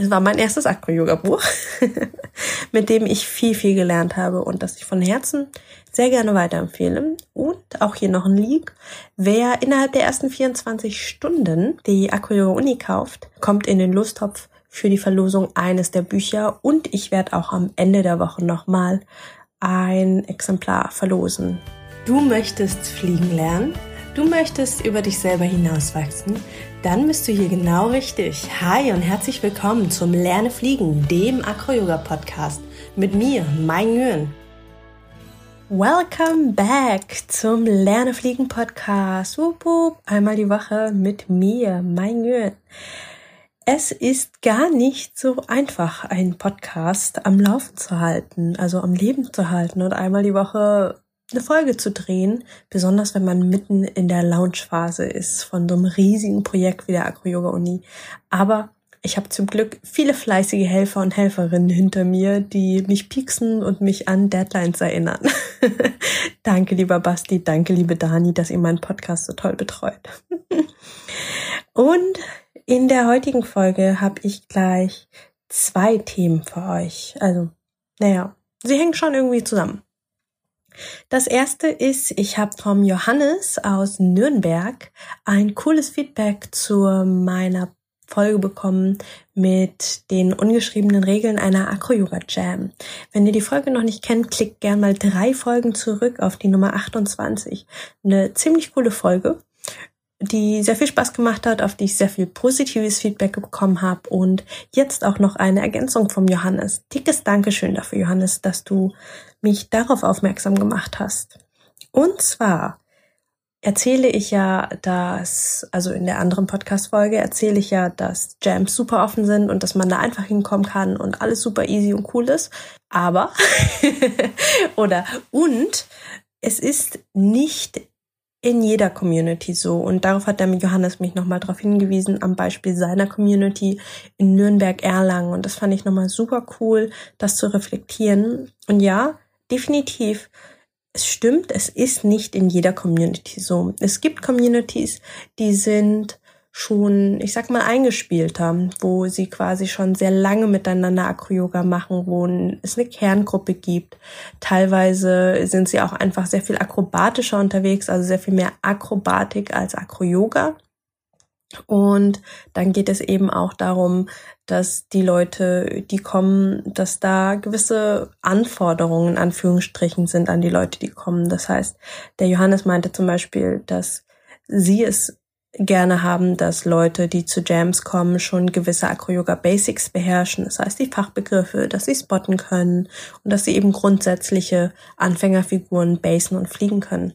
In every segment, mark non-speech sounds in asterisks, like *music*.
es war mein erstes Acro-Yoga-Buch, *laughs* mit dem ich viel, viel gelernt habe und das ich von Herzen sehr gerne weiterempfehle. Und auch hier noch ein Leak. Wer innerhalb der ersten 24 Stunden die Acro-Yoga Uni kauft, kommt in den Lusttopf für die Verlosung eines der Bücher und ich werde auch am Ende der Woche nochmal ein Exemplar verlosen. Du möchtest fliegen lernen? Du möchtest über dich selber hinauswachsen? Dann bist du hier genau richtig. Hi und herzlich willkommen zum Lerne Fliegen, dem Acro-Yoga-Podcast mit mir, Mai Nguyen. Welcome back zum Lerne Fliegen Podcast. Wupp, wupp. Einmal die Woche mit mir, Mai Nguyen. Es ist gar nicht so einfach, einen Podcast am Laufen zu halten, also am Leben zu halten und einmal die Woche eine Folge zu drehen, besonders wenn man mitten in der Launchphase ist von so einem riesigen Projekt wie der Acro-Yoga-Uni. Aber ich habe zum Glück viele fleißige Helfer und Helferinnen hinter mir, die mich pieksen und mich an Deadlines erinnern. *laughs* danke, lieber Basti, danke, liebe Dani, dass ihr meinen Podcast so toll betreut. *laughs* und in der heutigen Folge habe ich gleich zwei Themen für euch. Also, naja, sie hängen schon irgendwie zusammen. Das erste ist, ich habe vom Johannes aus Nürnberg ein cooles Feedback zu meiner Folge bekommen mit den ungeschriebenen Regeln einer Acro-Yoga-Jam. Wenn ihr die Folge noch nicht kennt, klickt gern mal drei Folgen zurück auf die Nummer 28. Eine ziemlich coole Folge die sehr viel Spaß gemacht hat, auf die ich sehr viel positives Feedback bekommen habe und jetzt auch noch eine Ergänzung vom Johannes. Dickes Dankeschön dafür, Johannes, dass du mich darauf aufmerksam gemacht hast. Und zwar erzähle ich ja, dass, also in der anderen Podcast-Folge erzähle ich ja, dass Jams super offen sind und dass man da einfach hinkommen kann und alles super easy und cool ist. Aber, *laughs* oder, und es ist nicht in jeder Community so. Und darauf hat der Johannes mich nochmal darauf hingewiesen, am Beispiel seiner Community in Nürnberg-Erlangen. Und das fand ich nochmal super cool, das zu reflektieren. Und ja, definitiv, es stimmt, es ist nicht in jeder Community so. Es gibt Communities, die sind schon, ich sag mal, eingespielt haben, wo sie quasi schon sehr lange miteinander Acro-Yoga machen, wo es eine Kerngruppe gibt. Teilweise sind sie auch einfach sehr viel akrobatischer unterwegs, also sehr viel mehr Akrobatik als Acro-Yoga. Und dann geht es eben auch darum, dass die Leute, die kommen, dass da gewisse Anforderungen in Anführungsstrichen sind an die Leute, die kommen. Das heißt, der Johannes meinte zum Beispiel, dass sie es gerne haben, dass Leute, die zu Jams kommen, schon gewisse Acro-Yoga Basics beherrschen. Das heißt, die Fachbegriffe, dass sie spotten können und dass sie eben grundsätzliche Anfängerfiguren basen und fliegen können.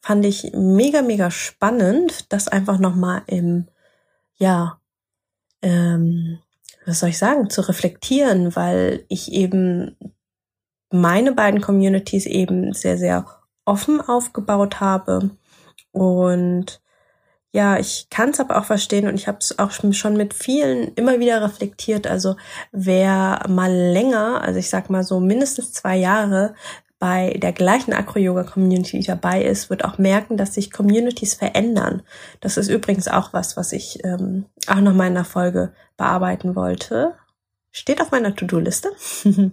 Fand ich mega, mega spannend, das einfach nochmal im, ja, ähm, was soll ich sagen, zu reflektieren, weil ich eben meine beiden Communities eben sehr, sehr offen aufgebaut habe und ja, ich kann es aber auch verstehen und ich habe es auch schon mit vielen immer wieder reflektiert. Also wer mal länger, also ich sag mal so mindestens zwei Jahre bei der gleichen Acro-Yoga-Community dabei ist, wird auch merken, dass sich Communities verändern. Das ist übrigens auch was, was ich ähm, auch noch mal in der Folge bearbeiten wollte. Steht auf meiner To-Do-Liste. *laughs*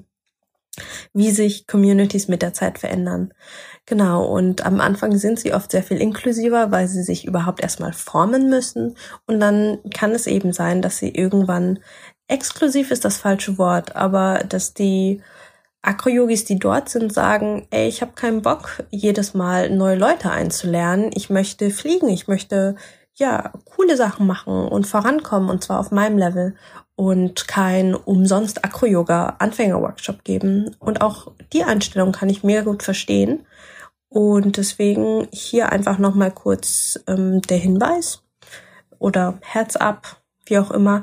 wie sich Communities mit der Zeit verändern. Genau, und am Anfang sind sie oft sehr viel inklusiver, weil sie sich überhaupt erstmal formen müssen. Und dann kann es eben sein, dass sie irgendwann exklusiv ist das falsche Wort, aber dass die Acro-Yogis, die dort sind, sagen, ey, ich habe keinen Bock, jedes Mal neue Leute einzulernen. Ich möchte fliegen, ich möchte ja coole Sachen machen und vorankommen und zwar auf meinem Level und kein umsonst Acro-Yoga Anfänger-Workshop geben. Und auch die Einstellung kann ich mega gut verstehen. Und deswegen hier einfach nochmal kurz ähm, der Hinweis oder Herz ab, wie auch immer.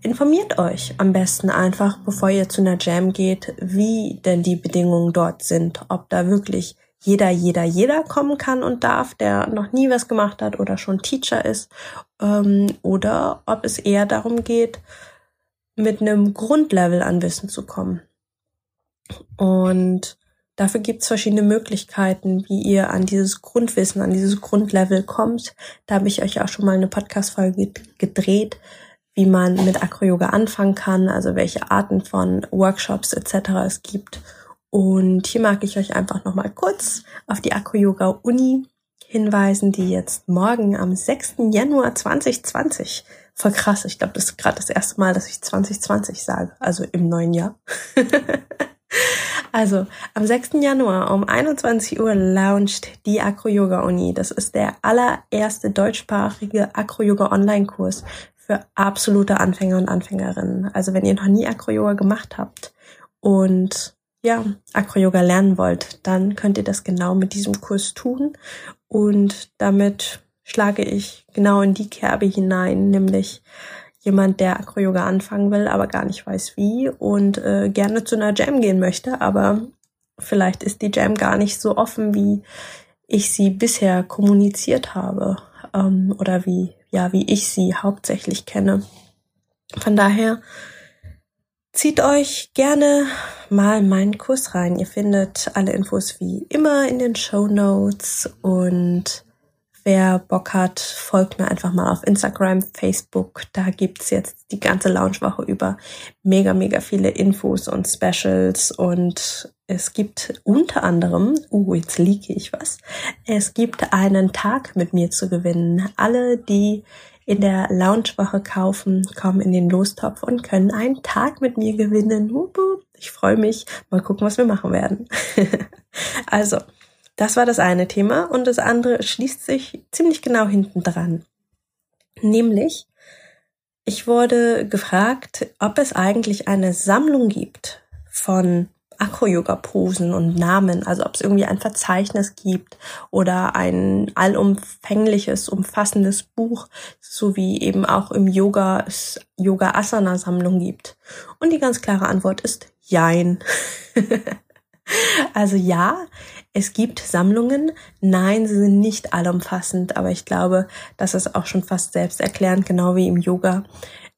Informiert euch am besten einfach, bevor ihr zu einer Jam geht, wie denn die Bedingungen dort sind. Ob da wirklich jeder, jeder, jeder kommen kann und darf, der noch nie was gemacht hat oder schon Teacher ist. Ähm, oder ob es eher darum geht, mit einem Grundlevel an Wissen zu kommen. Und dafür gibt es verschiedene Möglichkeiten, wie ihr an dieses Grundwissen, an dieses Grundlevel kommt. Da habe ich euch auch schon mal eine Podcast-Folge gedreht, wie man mit Acro-Yoga anfangen kann, also welche Arten von Workshops etc. es gibt. Und hier mag ich euch einfach nochmal kurz auf die Acro-Yoga Uni hinweisen, die jetzt morgen am 6. Januar 2020 voll krass. Ich glaube, das ist gerade das erste Mal, dass ich 2020 sage, also im neuen Jahr. *laughs* also, am 6. Januar um 21 Uhr launcht die Acro-Yoga-Uni. Das ist der allererste deutschsprachige Acro-Yoga-Online-Kurs für absolute Anfänger und Anfängerinnen. Also, wenn ihr noch nie Acro-Yoga gemacht habt und ja, Acro-Yoga lernen wollt, dann könnt ihr das genau mit diesem Kurs tun. Und damit schlage ich genau in die Kerbe hinein, nämlich jemand, der Acro-Yoga anfangen will, aber gar nicht weiß wie und äh, gerne zu einer Jam gehen möchte, aber vielleicht ist die Jam gar nicht so offen, wie ich sie bisher kommuniziert habe ähm, oder wie ja wie ich sie hauptsächlich kenne. Von daher zieht euch gerne mal meinen Kurs rein. Ihr findet alle Infos wie immer in den Show Notes und Wer Bock hat, folgt mir einfach mal auf Instagram, Facebook. Da gibt's jetzt die ganze Launchwoche über mega, mega viele Infos und Specials. Und es gibt unter anderem, uh, jetzt liege ich was, es gibt einen Tag mit mir zu gewinnen. Alle, die in der Launchwoche kaufen, kommen in den Lostopf und können einen Tag mit mir gewinnen. Ich freue mich. Mal gucken, was wir machen werden. *laughs* also, das war das eine Thema und das andere schließt sich ziemlich genau hinten dran. Nämlich, ich wurde gefragt, ob es eigentlich eine Sammlung gibt von Acro-Yoga-Posen und Namen, also ob es irgendwie ein Verzeichnis gibt oder ein allumfängliches, umfassendes Buch, so wie eben auch im Yoga Yoga-Asana-Sammlung gibt. Und die ganz klare Antwort ist Jein. *laughs* also ja, es gibt Sammlungen. Nein, sie sind nicht allumfassend, aber ich glaube, das ist auch schon fast selbsterklärend, genau wie im Yoga.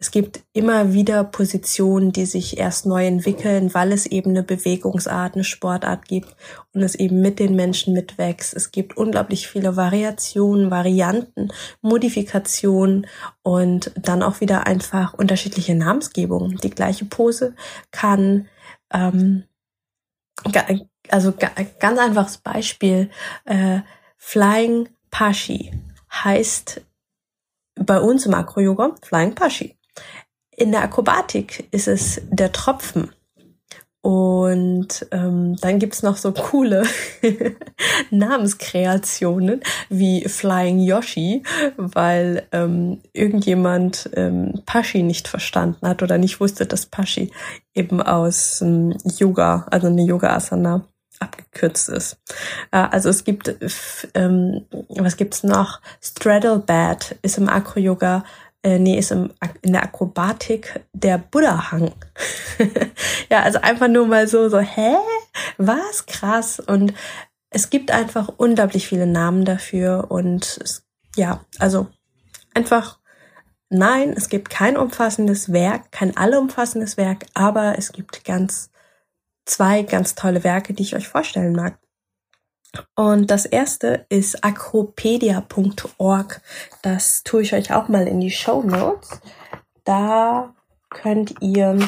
Es gibt immer wieder Positionen, die sich erst neu entwickeln, weil es eben eine Bewegungsart, eine Sportart gibt und es eben mit den Menschen mitwächst. Es gibt unglaublich viele Variationen, Varianten, Modifikationen und dann auch wieder einfach unterschiedliche Namensgebungen. Die gleiche Pose kann ähm, also ganz einfaches Beispiel, äh, Flying Pashi heißt bei uns im Acro-Yoga Flying Pashi. In der Akrobatik ist es der Tropfen. Und ähm, dann gibt's noch so coole *laughs* Namenskreationen wie Flying Yoshi, weil ähm, irgendjemand ähm, Pashi nicht verstanden hat oder nicht wusste, dass Pashi eben aus ähm, Yoga, also eine Yoga-Asana abgekürzt ist. Äh, also es gibt, ähm, was gibt's noch? Straddle Bad ist im Acro-Yoga äh, nee, ist im, in der Akrobatik der Buddha-Hang. *laughs* ja, also einfach nur mal so, so, hä? Was? Krass. Und es gibt einfach unglaublich viele Namen dafür und es, ja, also einfach nein, es gibt kein umfassendes Werk, kein allumfassendes Werk, aber es gibt ganz zwei ganz tolle Werke, die ich euch vorstellen mag. Und das erste ist acropedia.org. Das tue ich euch auch mal in die Show Notes. Da könnt ihr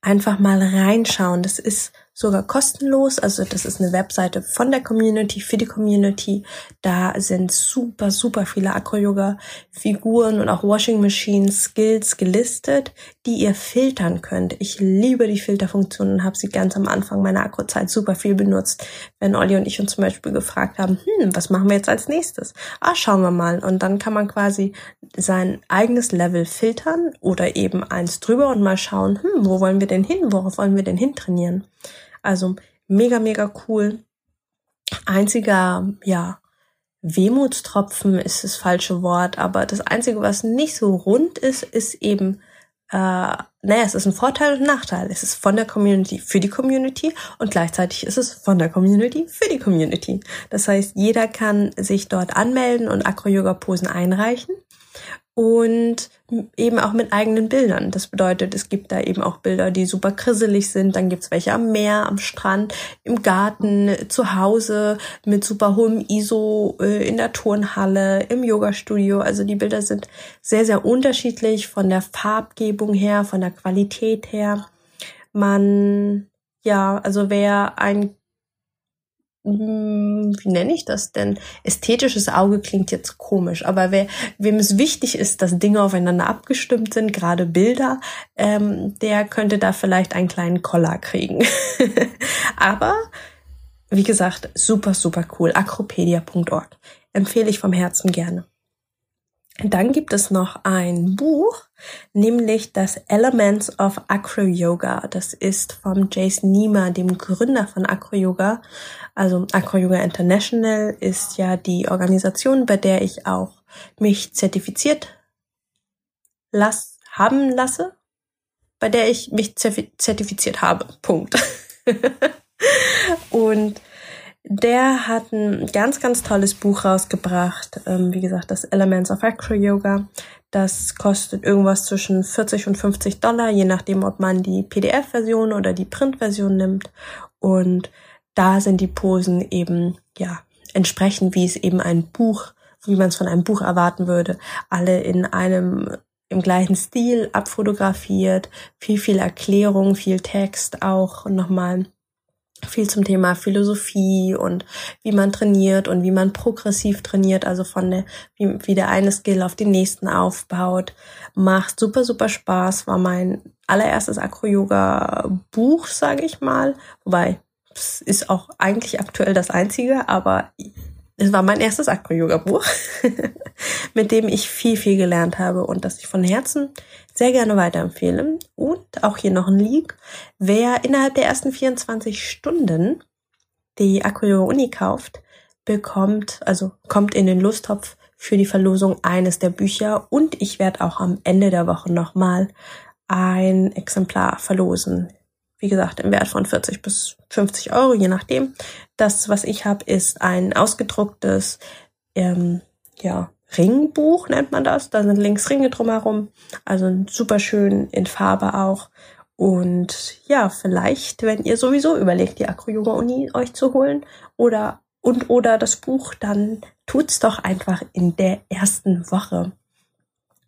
einfach mal reinschauen. Das ist sogar kostenlos. Also das ist eine Webseite von der Community, für die Community. Da sind super, super viele Acro-Yoga-Figuren und auch Washing Machine Skills gelistet, die ihr filtern könnt. Ich liebe die Filterfunktion und habe sie ganz am Anfang meiner Akro-Zeit super viel benutzt. Wenn Olli und ich uns zum Beispiel gefragt haben, hm, was machen wir jetzt als nächstes? Ah, schauen wir mal. Und dann kann man quasi sein eigenes Level filtern oder eben eins drüber und mal schauen, hm, wo wollen wir denn hin? Worauf wollen wir denn hin trainieren? Also mega, mega cool. Einziger, ja, Wehmutstropfen ist das falsche Wort, aber das Einzige, was nicht so rund ist, ist eben, äh, naja, es ist ein Vorteil und ein Nachteil. Es ist von der Community für die Community und gleichzeitig ist es von der Community für die Community. Das heißt, jeder kann sich dort anmelden und Acro-Yoga-Posen einreichen. Und eben auch mit eigenen Bildern. Das bedeutet, es gibt da eben auch Bilder, die super krisselig sind. Dann gibt's welche am Meer, am Strand, im Garten, zu Hause mit super hohem ISO äh, in der Turnhalle, im Yoga-Studio. Also die Bilder sind sehr, sehr unterschiedlich von der Farbgebung her, von der Qualität her. Man, ja, also wer ein wie nenne ich das denn? Ästhetisches Auge klingt jetzt komisch, aber wer, wem es wichtig ist, dass Dinge aufeinander abgestimmt sind, gerade Bilder, ähm, der könnte da vielleicht einen kleinen Collar kriegen. *laughs* aber wie gesagt, super, super cool. Acropedia.org. Empfehle ich vom Herzen gerne. Dann gibt es noch ein Buch, nämlich das Elements of Acro Yoga. Das ist vom Jason Niemer, dem Gründer von Acro Yoga. Also Acro Yoga International ist ja die Organisation, bei der ich auch mich zertifiziert las haben lasse, bei der ich mich zertifiziert habe. Punkt. *laughs* Und der hat ein ganz, ganz tolles Buch rausgebracht. Ähm, wie gesagt, das Elements of Acro Yoga. Das kostet irgendwas zwischen 40 und 50 Dollar, je nachdem, ob man die PDF-Version oder die Print-Version nimmt. Und da sind die Posen eben, ja, entsprechend, wie es eben ein Buch, wie man es von einem Buch erwarten würde, alle in einem im gleichen Stil abfotografiert, viel, viel Erklärung, viel Text auch nochmal viel zum Thema Philosophie und wie man trainiert und wie man progressiv trainiert, also von der, wie, wie der eine Skill auf den nächsten aufbaut. Macht super, super Spaß. War mein allererstes Acro-Yoga-Buch, sage ich mal. Wobei, es ist auch eigentlich aktuell das einzige, aber es war mein erstes Acro-Yoga-Buch, *laughs* mit dem ich viel, viel gelernt habe und das ich von Herzen sehr gerne weiterempfehle. Und auch hier noch ein Leak. Wer innerhalb der ersten 24 Stunden die Acro-Yoga Uni kauft, bekommt, also kommt in den Lusttopf für die Verlosung eines der Bücher und ich werde auch am Ende der Woche nochmal ein Exemplar verlosen wie gesagt, im Wert von 40 bis 50 Euro, je nachdem. Das, was ich habe, ist ein ausgedrucktes ähm, ja, Ringbuch, nennt man das. Da sind links Ringe drumherum. Also super schön in Farbe auch. Und ja, vielleicht, wenn ihr sowieso überlegt, die Acro-Yoga-Uni euch zu holen oder und oder das Buch, dann tut's doch einfach in der ersten Woche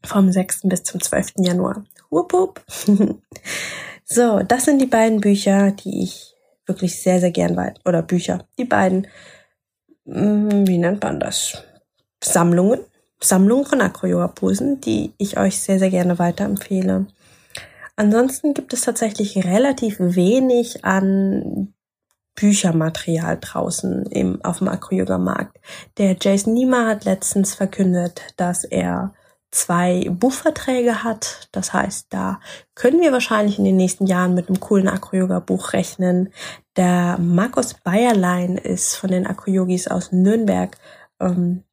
vom 6. bis zum 12. Januar. Wupp, wupp. *laughs* So, das sind die beiden Bücher, die ich wirklich sehr, sehr gern weit, oder Bücher, die beiden, hm, wie nennt man das? Sammlungen, Sammlungen von Acro-Yoga-Posen, die ich euch sehr, sehr gerne weiterempfehle. Ansonsten gibt es tatsächlich relativ wenig an Büchermaterial draußen im, auf dem Acro-Yoga-Markt. Der Jason Niemer hat letztens verkündet, dass er zwei Buchverträge hat. Das heißt, da können wir wahrscheinlich in den nächsten Jahren mit einem coolen Acro-Yoga-Buch rechnen. Der Markus Bayerlein ist von den Acro-Yogis aus Nürnberg. Ähm,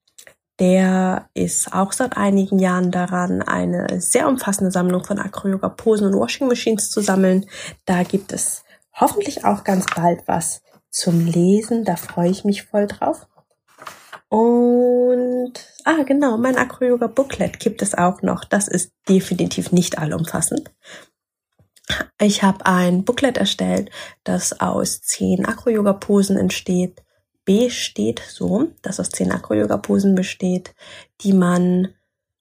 der ist auch seit einigen Jahren daran, eine sehr umfassende Sammlung von Acro-Yoga-Posen und Washing Machines zu sammeln. Da gibt es hoffentlich auch ganz bald was zum Lesen. Da freue ich mich voll drauf. Und, ah, genau, mein Acro-Yoga Booklet gibt es auch noch. Das ist definitiv nicht allumfassend. Ich habe ein Booklet erstellt, das aus zehn Acro-Yoga-Posen entsteht, besteht, so, das aus zehn Acro-Yoga-Posen besteht, die man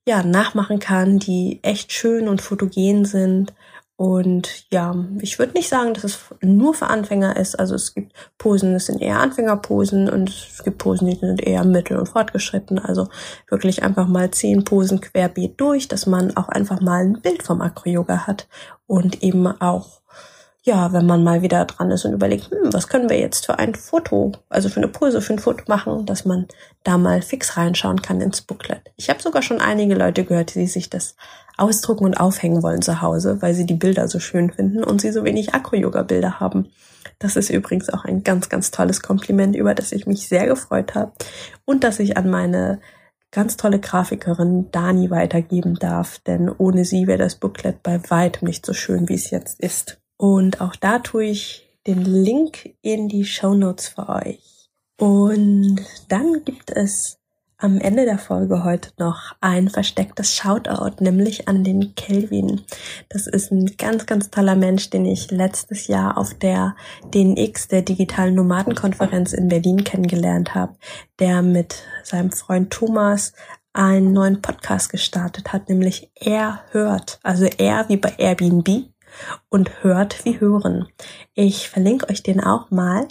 ja nachmachen kann, die echt schön und fotogen sind und ja, ich würde nicht sagen, dass es nur für Anfänger ist. Also es gibt Posen, das sind eher Anfängerposen und es gibt Posen, die sind eher mittel- und fortgeschritten. Also wirklich einfach mal zehn Posen querbeet durch, dass man auch einfach mal ein Bild vom Acro-Yoga hat und eben auch ja, wenn man mal wieder dran ist und überlegt, hm, was können wir jetzt für ein Foto, also für eine Pose, für ein Foto machen, dass man da mal fix reinschauen kann ins Booklet. Ich habe sogar schon einige Leute gehört, die sich das ausdrucken und aufhängen wollen zu Hause, weil sie die Bilder so schön finden und sie so wenig Acro-Yoga-Bilder haben. Das ist übrigens auch ein ganz, ganz tolles Kompliment, über das ich mich sehr gefreut habe und das ich an meine ganz tolle Grafikerin Dani weitergeben darf, denn ohne sie wäre das Booklet bei weitem nicht so schön, wie es jetzt ist. Und auch da tue ich den Link in die Show Notes für euch. Und dann gibt es am Ende der Folge heute noch ein verstecktes Shoutout, nämlich an den Kelvin. Das ist ein ganz, ganz toller Mensch, den ich letztes Jahr auf der DNX, der digitalen Nomadenkonferenz in Berlin kennengelernt habe, der mit seinem Freund Thomas einen neuen Podcast gestartet hat, nämlich Er hört. Also er wie bei Airbnb und hört wie hören. Ich verlinke euch den auch mal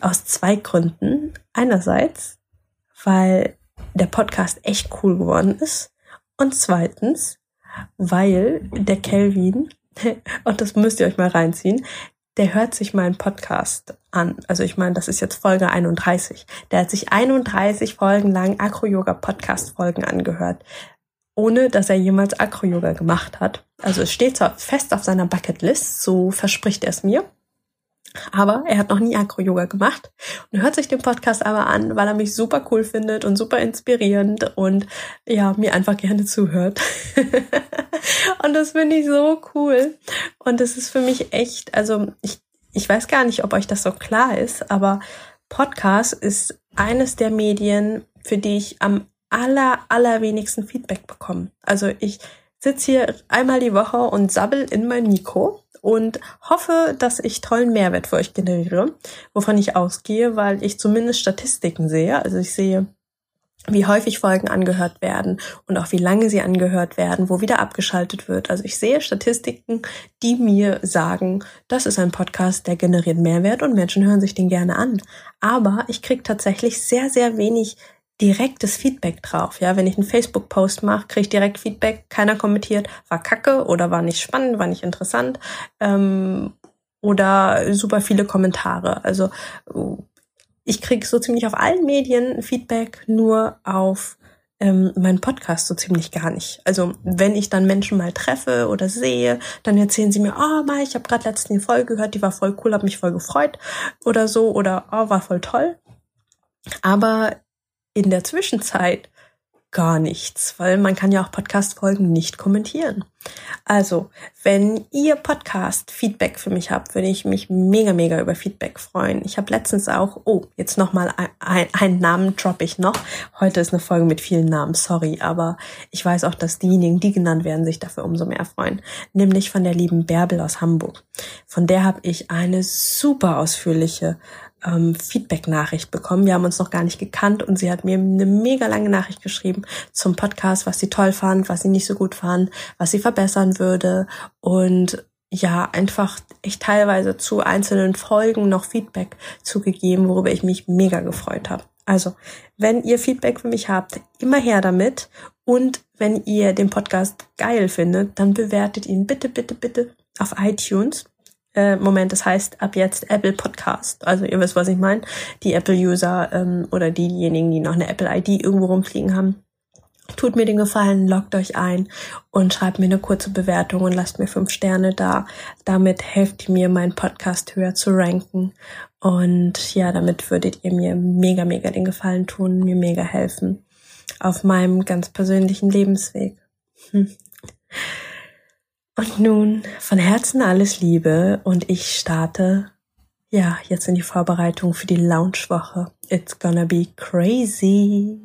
aus zwei Gründen. Einerseits, weil der Podcast echt cool geworden ist. Und zweitens, weil der Kelvin, *laughs* und das müsst ihr euch mal reinziehen, der hört sich meinen Podcast an. Also ich meine, das ist jetzt Folge 31. Der hat sich 31 Folgen lang Acro-Yoga-Podcast-Folgen angehört, ohne dass er jemals Acro-Yoga gemacht hat. Also es steht zwar fest auf seiner Bucketlist, so verspricht er es mir. Aber er hat noch nie Acro-Yoga gemacht und hört sich den Podcast aber an, weil er mich super cool findet und super inspirierend und ja, mir einfach gerne zuhört. *laughs* und das finde ich so cool. Und das ist für mich echt, also ich, ich weiß gar nicht, ob euch das so klar ist, aber Podcast ist eines der Medien, für die ich am aller, allerwenigsten Feedback bekomme. Also ich sitze hier einmal die Woche und sabbel in mein Mikro und hoffe, dass ich tollen Mehrwert für euch generiere, wovon ich ausgehe, weil ich zumindest Statistiken sehe. Also ich sehe, wie häufig Folgen angehört werden und auch wie lange sie angehört werden, wo wieder abgeschaltet wird. Also ich sehe Statistiken, die mir sagen, das ist ein Podcast, der generiert Mehrwert und Menschen hören sich den gerne an. Aber ich kriege tatsächlich sehr, sehr wenig direktes Feedback drauf. Ja, wenn ich einen Facebook-Post mache, kriege ich direkt Feedback. Keiner kommentiert, war kacke oder war nicht spannend, war nicht interessant ähm, oder super viele Kommentare. Also ich kriege so ziemlich auf allen Medien Feedback, nur auf ähm, meinen Podcast so ziemlich gar nicht. Also wenn ich dann Menschen mal treffe oder sehe, dann erzählen sie mir, oh Mai, ich habe gerade letztens die Folge gehört, die war voll cool, habe mich voll gefreut oder so oder oh, war voll toll. Aber in der Zwischenzeit gar nichts, weil man kann ja auch Podcast-Folgen nicht kommentieren. Also, wenn ihr Podcast-Feedback für mich habt, würde ich mich mega, mega über Feedback freuen. Ich habe letztens auch, oh, jetzt nochmal ein, ein, einen Namen droppe ich noch. Heute ist eine Folge mit vielen Namen, sorry, aber ich weiß auch, dass diejenigen, die genannt werden, sich dafür umso mehr freuen. Nämlich von der lieben Bärbel aus Hamburg. Von der habe ich eine super ausführliche ähm, Feedback-Nachricht bekommen. Wir haben uns noch gar nicht gekannt und sie hat mir eine mega lange Nachricht geschrieben zum Podcast, was sie toll fand, was sie nicht so gut fand, was sie verbessern würde und ja, einfach echt teilweise zu einzelnen Folgen noch Feedback zugegeben, worüber ich mich mega gefreut habe. Also, wenn ihr Feedback für mich habt, immer her damit. Und wenn ihr den Podcast geil findet, dann bewertet ihn bitte, bitte, bitte auf iTunes äh, Moment, das heißt ab jetzt Apple Podcast. Also ihr wisst, was ich meine. Die Apple-User ähm, oder diejenigen, die noch eine Apple-ID irgendwo rumfliegen haben. Tut mir den Gefallen, loggt euch ein und schreibt mir eine kurze Bewertung und lasst mir fünf Sterne da. Damit helft ihr mir, meinen Podcast höher zu ranken. Und ja, damit würdet ihr mir mega, mega den Gefallen tun, mir mega helfen auf meinem ganz persönlichen Lebensweg. Hm. Und nun von Herzen alles Liebe und ich starte ja jetzt in die Vorbereitung für die Lounge-Woche. It's gonna be crazy.